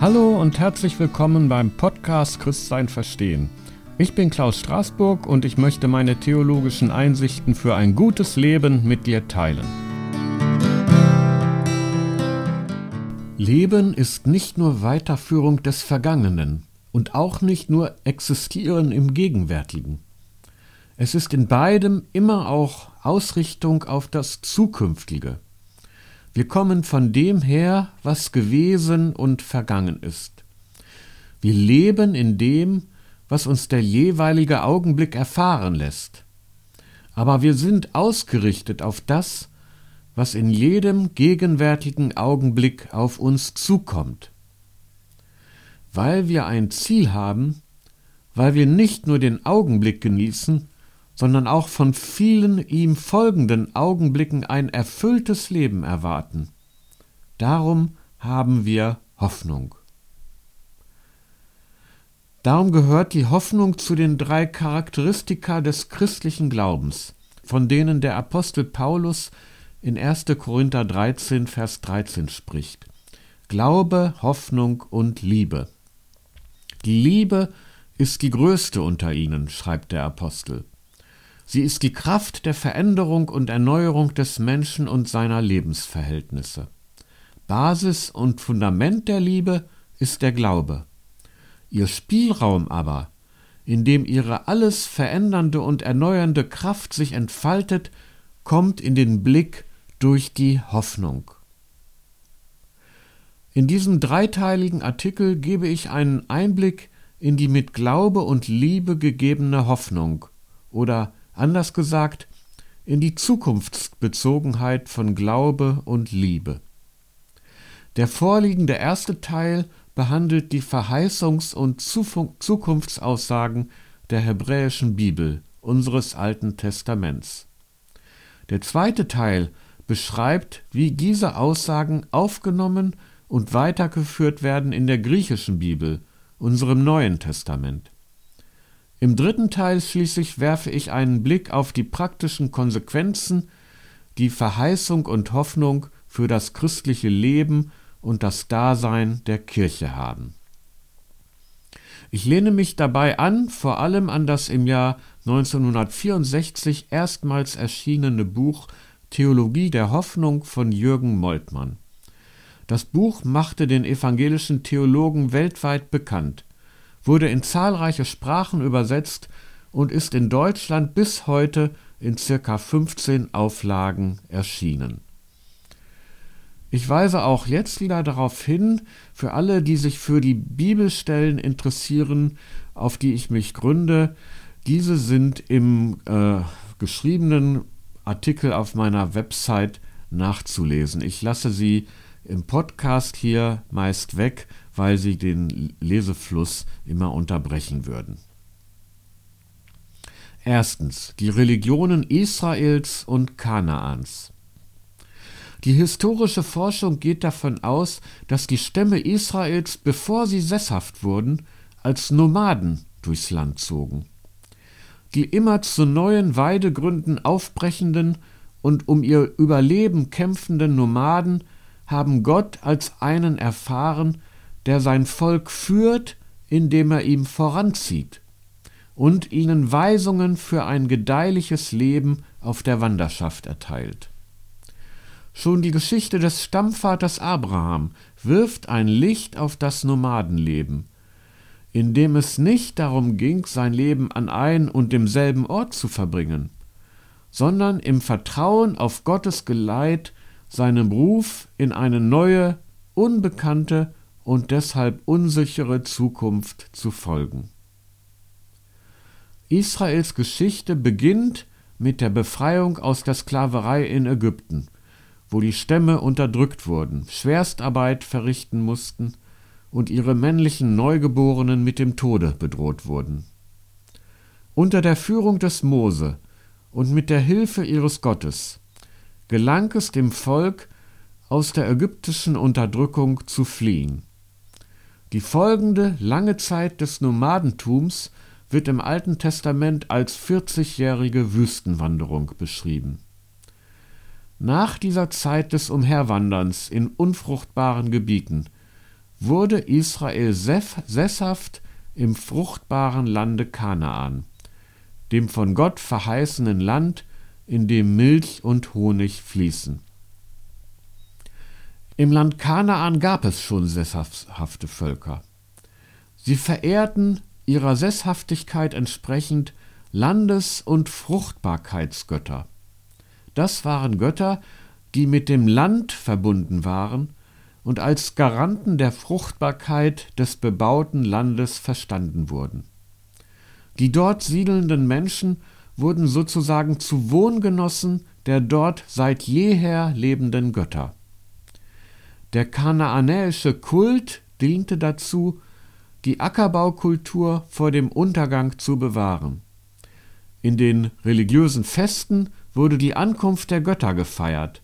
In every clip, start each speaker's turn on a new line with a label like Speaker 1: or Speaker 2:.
Speaker 1: Hallo und herzlich willkommen beim Podcast Christsein verstehen. Ich bin Klaus Straßburg und ich möchte meine theologischen Einsichten für ein gutes Leben mit dir teilen. Leben ist nicht nur Weiterführung des Vergangenen und auch nicht nur Existieren im Gegenwärtigen. Es ist in beidem immer auch Ausrichtung auf das Zukünftige. Wir kommen von dem her, was gewesen und vergangen ist. Wir leben in dem, was uns der jeweilige Augenblick erfahren lässt. Aber wir sind ausgerichtet auf das, was in jedem gegenwärtigen Augenblick auf uns zukommt. Weil wir ein Ziel haben, weil wir nicht nur den Augenblick genießen, sondern auch von vielen ihm folgenden Augenblicken ein erfülltes Leben erwarten. Darum haben wir Hoffnung. Darum gehört die Hoffnung zu den drei Charakteristika des christlichen Glaubens, von denen der Apostel Paulus in 1. Korinther 13, Vers 13 spricht. Glaube, Hoffnung und Liebe. Die Liebe ist die größte unter ihnen, schreibt der Apostel. Sie ist die Kraft der Veränderung und Erneuerung des Menschen und seiner Lebensverhältnisse. Basis und Fundament der Liebe ist der Glaube. Ihr Spielraum aber, in dem ihre alles verändernde und erneuernde Kraft sich entfaltet, kommt in den Blick durch die Hoffnung. In diesem dreiteiligen Artikel gebe ich einen Einblick in die mit Glaube und Liebe gegebene Hoffnung oder Anders gesagt, in die Zukunftsbezogenheit von Glaube und Liebe. Der vorliegende erste Teil behandelt die Verheißungs- und Zukunftsaussagen der hebräischen Bibel, unseres Alten Testaments. Der zweite Teil beschreibt, wie diese Aussagen aufgenommen und weitergeführt werden in der griechischen Bibel, unserem Neuen Testament. Im dritten Teil schließlich werfe ich einen Blick auf die praktischen Konsequenzen, die Verheißung und Hoffnung für das christliche Leben und das Dasein der Kirche haben. Ich lehne mich dabei an, vor allem an das im Jahr 1964 erstmals erschienene Buch Theologie der Hoffnung von Jürgen Moltmann. Das Buch machte den evangelischen Theologen weltweit bekannt wurde in zahlreiche Sprachen übersetzt und ist in Deutschland bis heute in circa 15 Auflagen erschienen. Ich weise auch jetzt wieder darauf hin, für alle, die sich für die Bibelstellen interessieren, auf die ich mich gründe, diese sind im äh, geschriebenen Artikel auf meiner Website nachzulesen. Ich lasse sie im Podcast hier meist weg, weil sie den Lesefluss immer unterbrechen würden. Erstens die Religionen Israels und Kanaans. Die historische Forschung geht davon aus, dass die Stämme Israels, bevor sie sesshaft wurden, als Nomaden durchs Land zogen. Die immer zu neuen Weidegründen aufbrechenden und um ihr Überleben kämpfenden Nomaden haben Gott als einen erfahren, der sein Volk führt, indem er ihm voranzieht und ihnen Weisungen für ein gedeihliches Leben auf der Wanderschaft erteilt. Schon die Geschichte des Stammvaters Abraham wirft ein Licht auf das Nomadenleben, in dem es nicht darum ging, sein Leben an ein und demselben Ort zu verbringen, sondern im Vertrauen auf Gottes Geleit seinem Ruf in eine neue, unbekannte und deshalb unsichere Zukunft zu folgen. Israels Geschichte beginnt mit der Befreiung aus der Sklaverei in Ägypten, wo die Stämme unterdrückt wurden, Schwerstarbeit verrichten mussten und ihre männlichen Neugeborenen mit dem Tode bedroht wurden. Unter der Führung des Mose und mit der Hilfe ihres Gottes gelang es dem Volk, aus der ägyptischen Unterdrückung zu fliehen. Die folgende lange Zeit des Nomadentums wird im Alten Testament als 40-jährige Wüstenwanderung beschrieben. Nach dieser Zeit des Umherwanderns in unfruchtbaren Gebieten wurde Israel sesshaft im fruchtbaren Lande Kanaan, dem von Gott verheißenen Land, in dem Milch und Honig fließen. Im Land Kanaan gab es schon sesshafte Völker. Sie verehrten ihrer Sesshaftigkeit entsprechend Landes- und Fruchtbarkeitsgötter. Das waren Götter, die mit dem Land verbunden waren und als Garanten der Fruchtbarkeit des bebauten Landes verstanden wurden. Die dort siedelnden Menschen wurden sozusagen zu Wohngenossen der dort seit jeher lebenden Götter. Der kanaanäische Kult diente dazu, die Ackerbaukultur vor dem Untergang zu bewahren. In den religiösen Festen wurde die Ankunft der Götter gefeiert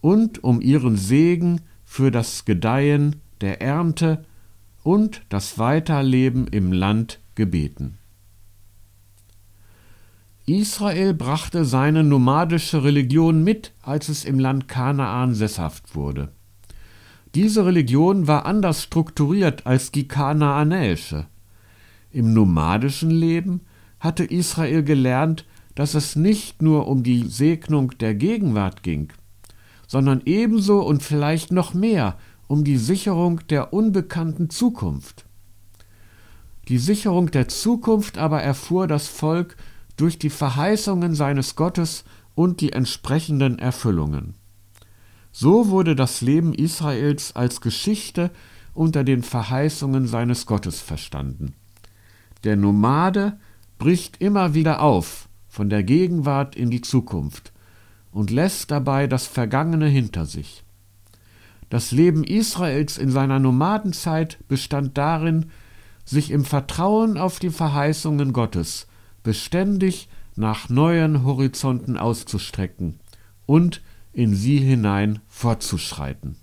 Speaker 1: und um ihren Segen für das Gedeihen der Ernte und das Weiterleben im Land gebeten. Israel brachte seine nomadische Religion mit, als es im Land Kanaan sesshaft wurde. Diese Religion war anders strukturiert als die kanaanäische. Im nomadischen Leben hatte Israel gelernt, dass es nicht nur um die Segnung der Gegenwart ging, sondern ebenso und vielleicht noch mehr um die Sicherung der unbekannten Zukunft. Die Sicherung der Zukunft aber erfuhr das Volk durch die Verheißungen seines Gottes und die entsprechenden Erfüllungen. So wurde das Leben Israels als Geschichte unter den Verheißungen seines Gottes verstanden. Der Nomade bricht immer wieder auf von der Gegenwart in die Zukunft und lässt dabei das Vergangene hinter sich. Das Leben Israels in seiner Nomadenzeit bestand darin, sich im Vertrauen auf die Verheißungen Gottes beständig nach neuen Horizonten auszustrecken und in sie hinein fortzuschreiten.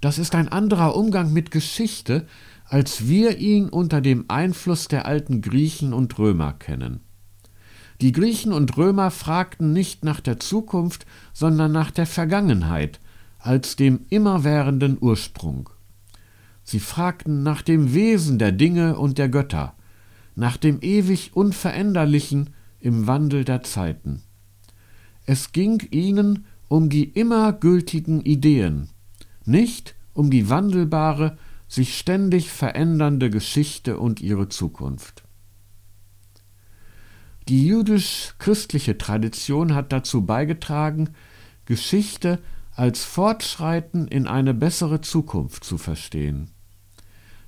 Speaker 1: Das ist ein anderer Umgang mit Geschichte, als wir ihn unter dem Einfluss der alten Griechen und Römer kennen. Die Griechen und Römer fragten nicht nach der Zukunft, sondern nach der Vergangenheit als dem immerwährenden Ursprung. Sie fragten nach dem Wesen der Dinge und der Götter, nach dem ewig Unveränderlichen im Wandel der Zeiten. Es ging ihnen um die immer gültigen Ideen, nicht um die wandelbare, sich ständig verändernde Geschichte und ihre Zukunft. Die jüdisch-christliche Tradition hat dazu beigetragen, Geschichte als Fortschreiten in eine bessere Zukunft zu verstehen.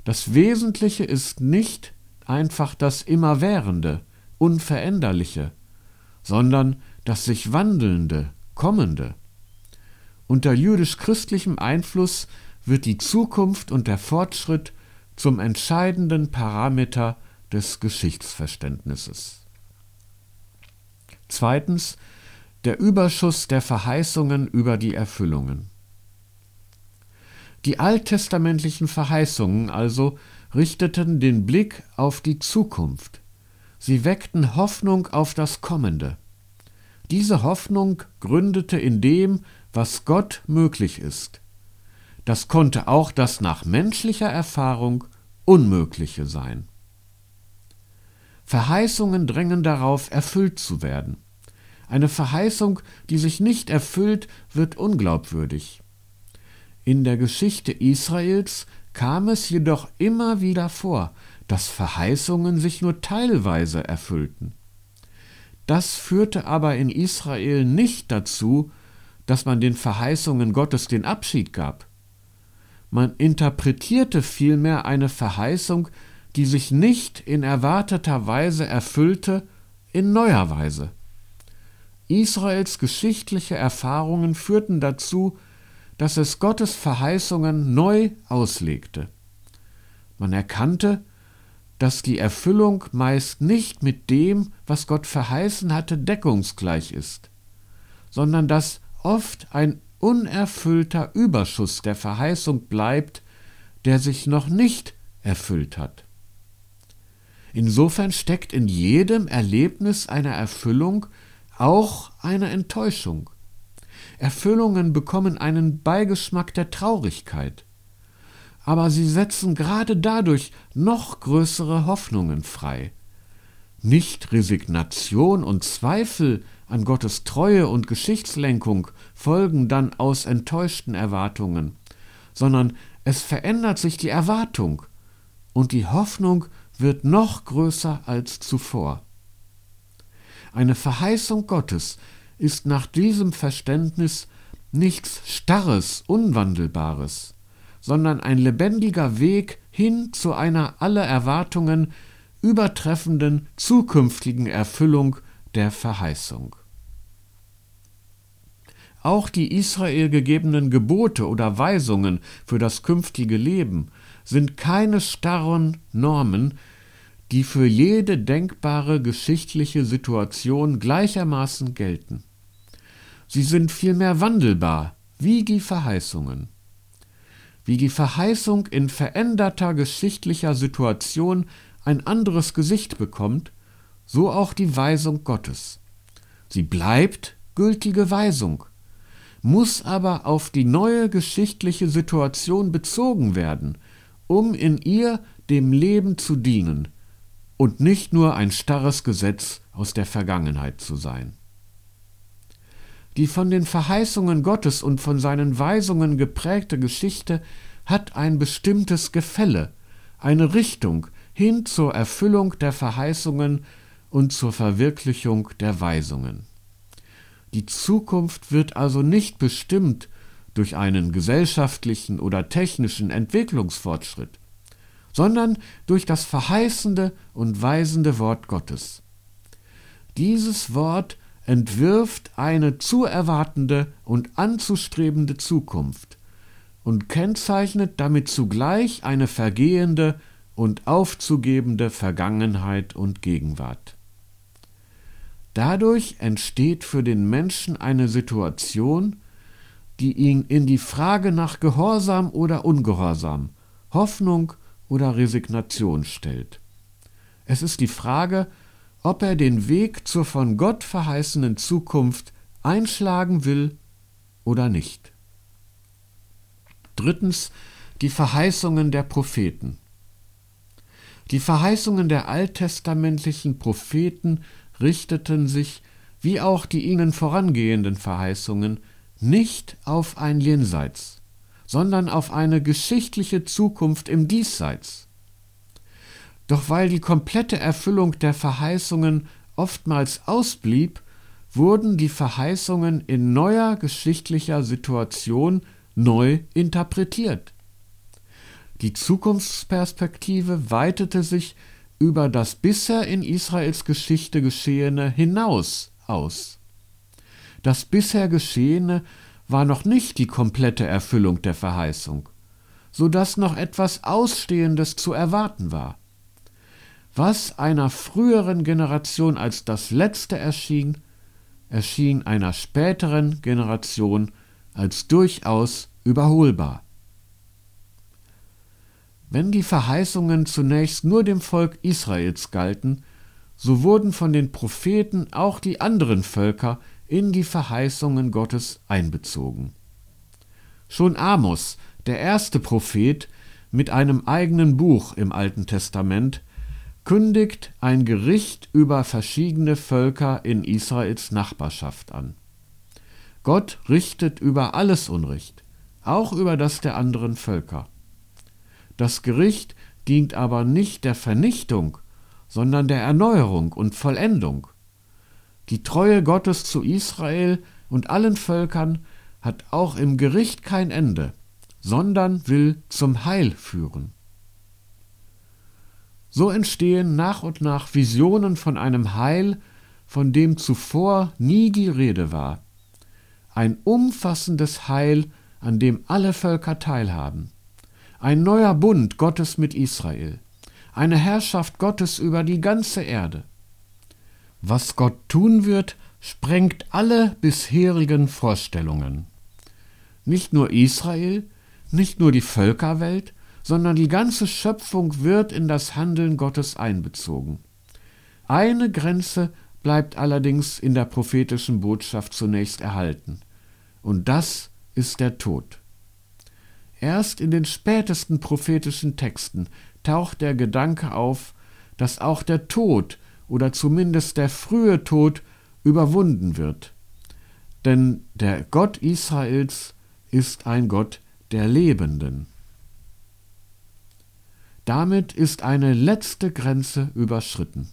Speaker 1: Das Wesentliche ist nicht einfach das Immerwährende, Unveränderliche, sondern das sich Wandelnde, Kommende. Unter jüdisch-christlichem Einfluss wird die Zukunft und der Fortschritt zum entscheidenden Parameter des Geschichtsverständnisses. Zweitens der Überschuss der Verheißungen über die Erfüllungen. Die alttestamentlichen Verheißungen also richteten den Blick auf die Zukunft. Sie weckten Hoffnung auf das Kommende. Diese Hoffnung gründete in dem, was Gott möglich ist. Das konnte auch das nach menschlicher Erfahrung Unmögliche sein. Verheißungen drängen darauf, erfüllt zu werden. Eine Verheißung, die sich nicht erfüllt, wird unglaubwürdig. In der Geschichte Israels kam es jedoch immer wieder vor, dass Verheißungen sich nur teilweise erfüllten. Das führte aber in Israel nicht dazu, dass man den Verheißungen Gottes den Abschied gab. Man interpretierte vielmehr eine Verheißung die sich nicht in erwarteter Weise erfüllte, in neuer Weise. Israels geschichtliche Erfahrungen führten dazu, dass es Gottes Verheißungen neu auslegte. Man erkannte, dass die Erfüllung meist nicht mit dem, was Gott verheißen hatte, deckungsgleich ist, sondern dass oft ein unerfüllter Überschuss der Verheißung bleibt, der sich noch nicht erfüllt hat. Insofern steckt in jedem Erlebnis einer Erfüllung auch eine Enttäuschung. Erfüllungen bekommen einen Beigeschmack der Traurigkeit. Aber sie setzen gerade dadurch noch größere Hoffnungen frei. Nicht Resignation und Zweifel an Gottes Treue und Geschichtslenkung folgen dann aus enttäuschten Erwartungen, sondern es verändert sich die Erwartung und die Hoffnung wird noch größer als zuvor. Eine Verheißung Gottes ist nach diesem Verständnis nichts Starres, Unwandelbares, sondern ein lebendiger Weg hin zu einer aller Erwartungen übertreffenden zukünftigen Erfüllung der Verheißung. Auch die Israel gegebenen Gebote oder Weisungen für das künftige Leben sind keine starren Normen, die für jede denkbare geschichtliche Situation gleichermaßen gelten. Sie sind vielmehr wandelbar, wie die Verheißungen. Wie die Verheißung in veränderter geschichtlicher Situation ein anderes Gesicht bekommt, so auch die Weisung Gottes. Sie bleibt gültige Weisung, muss aber auf die neue geschichtliche Situation bezogen werden, um in ihr dem Leben zu dienen und nicht nur ein starres Gesetz aus der Vergangenheit zu sein. Die von den Verheißungen Gottes und von seinen Weisungen geprägte Geschichte hat ein bestimmtes Gefälle, eine Richtung hin zur Erfüllung der Verheißungen und zur Verwirklichung der Weisungen. Die Zukunft wird also nicht bestimmt durch einen gesellschaftlichen oder technischen Entwicklungsfortschritt, sondern durch das verheißende und weisende Wort Gottes. Dieses Wort entwirft eine zu erwartende und anzustrebende Zukunft und kennzeichnet damit zugleich eine vergehende und aufzugebende Vergangenheit und Gegenwart. Dadurch entsteht für den Menschen eine Situation, die ihn in die Frage nach Gehorsam oder Ungehorsam, Hoffnung oder Resignation stellt. Es ist die Frage, ob er den Weg zur von Gott verheißenen Zukunft einschlagen will oder nicht. Drittens die Verheißungen der Propheten. Die Verheißungen der alttestamentlichen Propheten richteten sich, wie auch die ihnen vorangehenden Verheißungen, nicht auf ein Jenseits, sondern auf eine geschichtliche Zukunft im Diesseits. Doch weil die komplette Erfüllung der Verheißungen oftmals ausblieb, wurden die Verheißungen in neuer geschichtlicher Situation neu interpretiert. Die Zukunftsperspektive weitete sich über das bisher in Israels Geschichte Geschehene hinaus aus. Das bisher Geschehene war noch nicht die komplette Erfüllung der Verheißung, so dass noch etwas Ausstehendes zu erwarten war. Was einer früheren Generation als das Letzte erschien, erschien einer späteren Generation als durchaus überholbar. Wenn die Verheißungen zunächst nur dem Volk Israels galten, so wurden von den Propheten auch die anderen Völker in die Verheißungen Gottes einbezogen. Schon Amos, der erste Prophet mit einem eigenen Buch im Alten Testament, kündigt ein Gericht über verschiedene Völker in Israels Nachbarschaft an. Gott richtet über alles Unrecht, auch über das der anderen Völker. Das Gericht dient aber nicht der Vernichtung, sondern der Erneuerung und Vollendung. Die Treue Gottes zu Israel und allen Völkern hat auch im Gericht kein Ende, sondern will zum Heil führen. So entstehen nach und nach Visionen von einem Heil, von dem zuvor nie die Rede war. Ein umfassendes Heil, an dem alle Völker teilhaben. Ein neuer Bund Gottes mit Israel. Eine Herrschaft Gottes über die ganze Erde. Was Gott tun wird, sprengt alle bisherigen Vorstellungen. Nicht nur Israel, nicht nur die Völkerwelt, sondern die ganze Schöpfung wird in das Handeln Gottes einbezogen. Eine Grenze bleibt allerdings in der prophetischen Botschaft zunächst erhalten, und das ist der Tod. Erst in den spätesten prophetischen Texten taucht der Gedanke auf, dass auch der Tod oder zumindest der frühe Tod überwunden wird. Denn der Gott Israels ist ein Gott der Lebenden. Damit ist eine letzte Grenze überschritten.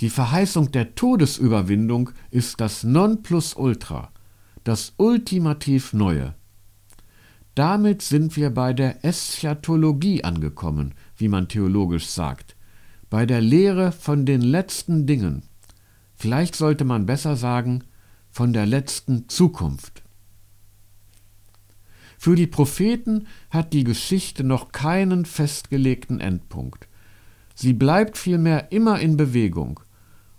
Speaker 1: Die Verheißung der Todesüberwindung ist das Nonplusultra, das ultimativ Neue. Damit sind wir bei der Eschatologie angekommen, wie man theologisch sagt, bei der Lehre von den letzten Dingen. Vielleicht sollte man besser sagen, von der letzten Zukunft. Für die Propheten hat die Geschichte noch keinen festgelegten Endpunkt. Sie bleibt vielmehr immer in Bewegung,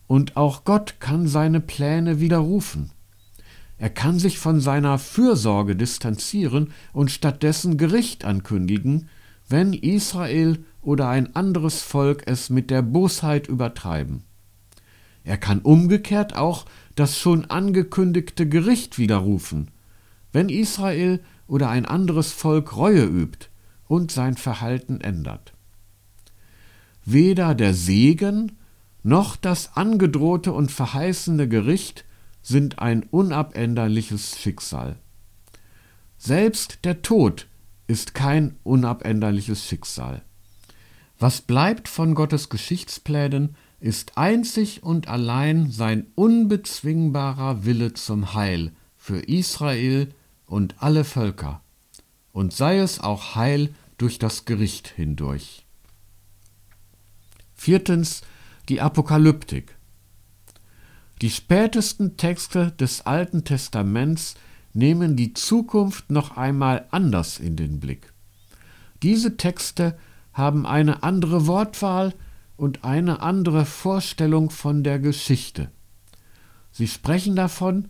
Speaker 1: und auch Gott kann seine Pläne widerrufen. Er kann sich von seiner Fürsorge distanzieren und stattdessen Gericht ankündigen, wenn Israel oder ein anderes Volk es mit der Bosheit übertreiben. Er kann umgekehrt auch das schon angekündigte Gericht widerrufen, wenn Israel oder ein anderes Volk Reue übt und sein Verhalten ändert. Weder der Segen noch das angedrohte und verheißene Gericht sind ein unabänderliches Schicksal. Selbst der Tod ist kein unabänderliches Schicksal. Was bleibt von Gottes Geschichtsplänen, ist einzig und allein sein unbezwingbarer Wille zum Heil für Israel und alle Völker, und sei es auch Heil durch das Gericht hindurch. Viertens die Apokalyptik. Die spätesten Texte des Alten Testaments nehmen die Zukunft noch einmal anders in den Blick. Diese Texte haben eine andere Wortwahl und eine andere Vorstellung von der Geschichte. Sie sprechen davon,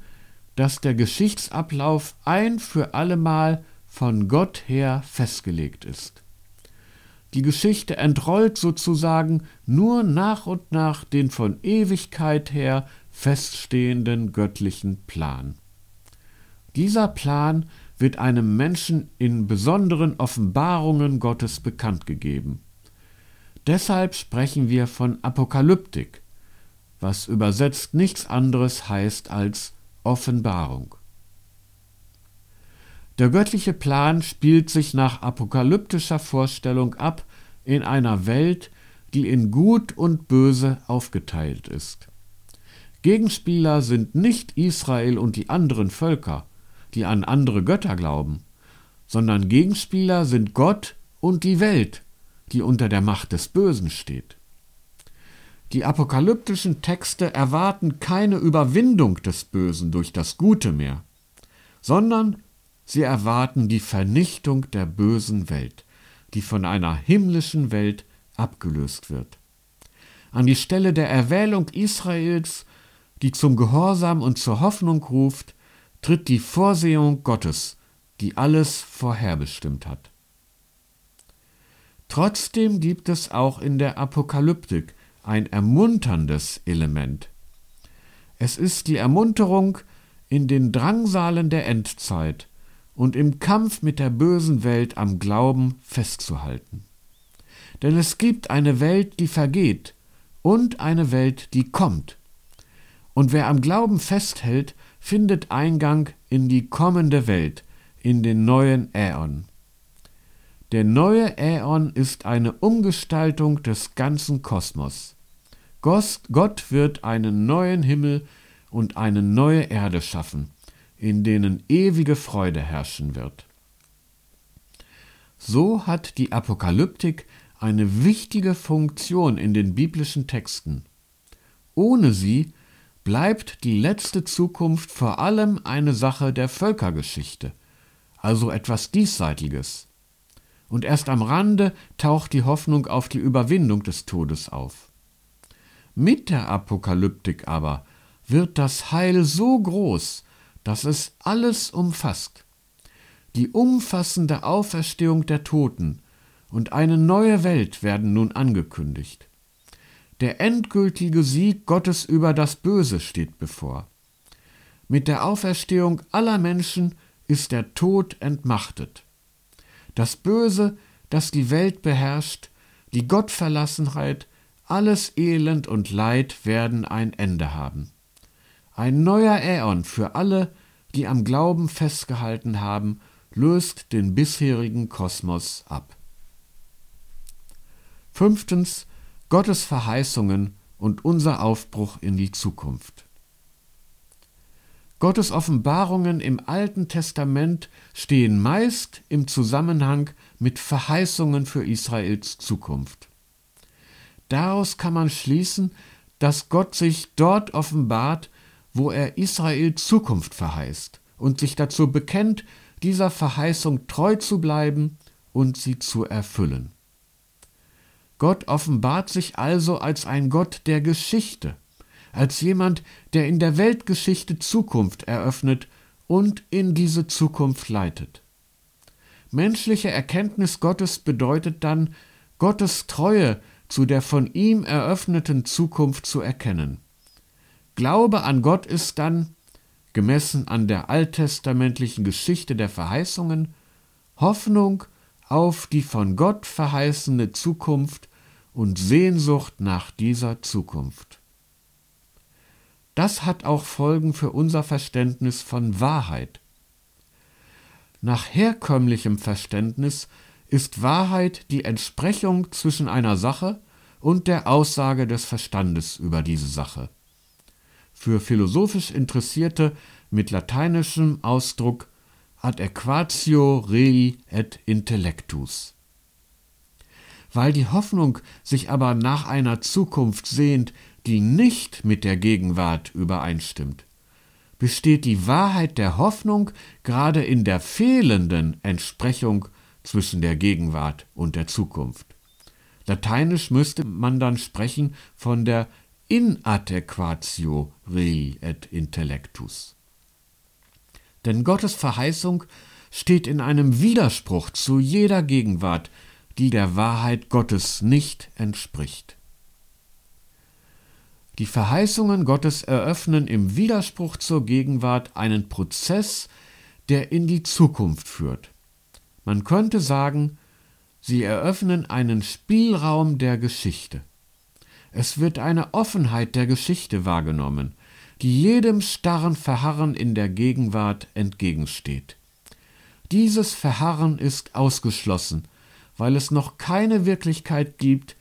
Speaker 1: dass der Geschichtsablauf ein für allemal von Gott her festgelegt ist. Die Geschichte entrollt sozusagen nur nach und nach den von Ewigkeit her feststehenden göttlichen Plan. Dieser Plan wird einem Menschen in besonderen Offenbarungen Gottes bekannt gegeben. Deshalb sprechen wir von Apokalyptik, was übersetzt nichts anderes heißt als Offenbarung. Der göttliche Plan spielt sich nach apokalyptischer Vorstellung ab in einer Welt, die in Gut und Böse aufgeteilt ist. Gegenspieler sind nicht Israel und die anderen Völker, die an andere Götter glauben, sondern Gegenspieler sind Gott und die Welt, die unter der Macht des Bösen steht. Die apokalyptischen Texte erwarten keine Überwindung des Bösen durch das Gute mehr, sondern sie erwarten die Vernichtung der bösen Welt, die von einer himmlischen Welt abgelöst wird. An die Stelle der Erwählung Israels die zum Gehorsam und zur Hoffnung ruft, tritt die Vorsehung Gottes, die alles vorherbestimmt hat. Trotzdem gibt es auch in der Apokalyptik ein ermunterndes Element. Es ist die Ermunterung in den Drangsalen der Endzeit und im Kampf mit der bösen Welt am Glauben festzuhalten. Denn es gibt eine Welt, die vergeht und eine Welt, die kommt. Und wer am Glauben festhält, findet Eingang in die kommende Welt, in den neuen Äon. Der neue Äon ist eine Umgestaltung des ganzen Kosmos. Gott wird einen neuen Himmel und eine neue Erde schaffen, in denen ewige Freude herrschen wird. So hat die Apokalyptik eine wichtige Funktion in den biblischen Texten. Ohne sie bleibt die letzte Zukunft vor allem eine Sache der Völkergeschichte, also etwas Diesseitiges. Und erst am Rande taucht die Hoffnung auf die Überwindung des Todes auf. Mit der Apokalyptik aber wird das Heil so groß, dass es alles umfasst. Die umfassende Auferstehung der Toten und eine neue Welt werden nun angekündigt. Der endgültige Sieg Gottes über das Böse steht bevor. Mit der Auferstehung aller Menschen ist der Tod entmachtet. Das Böse, das die Welt beherrscht, die Gottverlassenheit, alles Elend und Leid werden ein Ende haben. Ein neuer Äon für alle, die am Glauben festgehalten haben, löst den bisherigen Kosmos ab. Fünftens Gottes Verheißungen und unser Aufbruch in die Zukunft. Gottes Offenbarungen im Alten Testament stehen meist im Zusammenhang mit Verheißungen für Israels Zukunft. Daraus kann man schließen, dass Gott sich dort offenbart, wo er Israel Zukunft verheißt und sich dazu bekennt, dieser Verheißung treu zu bleiben und sie zu erfüllen. Gott offenbart sich also als ein Gott der Geschichte, als jemand, der in der Weltgeschichte Zukunft eröffnet und in diese Zukunft leitet. Menschliche Erkenntnis Gottes bedeutet dann, Gottes Treue zu der von ihm eröffneten Zukunft zu erkennen. Glaube an Gott ist dann, gemessen an der alttestamentlichen Geschichte der Verheißungen, Hoffnung auf die von Gott verheißene Zukunft und Sehnsucht nach dieser Zukunft. Das hat auch Folgen für unser Verständnis von Wahrheit. Nach herkömmlichem Verständnis ist Wahrheit die Entsprechung zwischen einer Sache und der Aussage des Verstandes über diese Sache. Für philosophisch Interessierte mit lateinischem Ausdruck ad equatio rei et intellectus. Weil die Hoffnung sich aber nach einer Zukunft sehnt, die nicht mit der Gegenwart übereinstimmt, besteht die Wahrheit der Hoffnung gerade in der fehlenden Entsprechung zwischen der Gegenwart und der Zukunft. Lateinisch müsste man dann sprechen von der Inadequatio rei et intellectus. Denn Gottes Verheißung steht in einem Widerspruch zu jeder Gegenwart, die der Wahrheit Gottes nicht entspricht. Die Verheißungen Gottes eröffnen im Widerspruch zur Gegenwart einen Prozess, der in die Zukunft führt. Man könnte sagen, sie eröffnen einen Spielraum der Geschichte. Es wird eine Offenheit der Geschichte wahrgenommen, die jedem starren Verharren in der Gegenwart entgegensteht. Dieses Verharren ist ausgeschlossen, weil es noch keine Wirklichkeit gibt,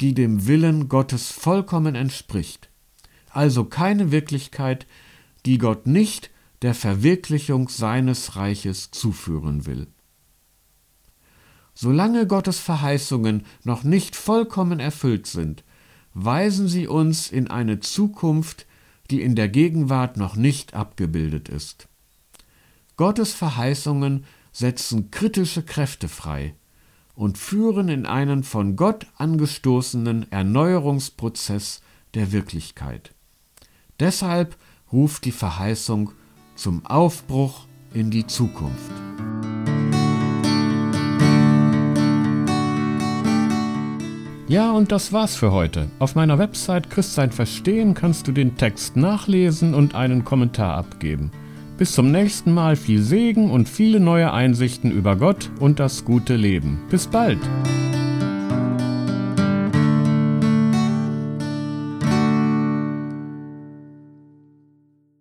Speaker 1: die dem Willen Gottes vollkommen entspricht, also keine Wirklichkeit, die Gott nicht der Verwirklichung seines Reiches zuführen will. Solange Gottes Verheißungen noch nicht vollkommen erfüllt sind, weisen sie uns in eine Zukunft, die in der Gegenwart noch nicht abgebildet ist. Gottes Verheißungen setzen kritische Kräfte frei, und führen in einen von Gott angestoßenen Erneuerungsprozess der Wirklichkeit. Deshalb ruft die Verheißung zum Aufbruch in die Zukunft. Ja, und das war's für heute. Auf meiner Website Christsein Verstehen kannst du den Text nachlesen und einen Kommentar abgeben. Bis zum nächsten Mal viel Segen und viele neue Einsichten über Gott und das gute Leben. Bis bald!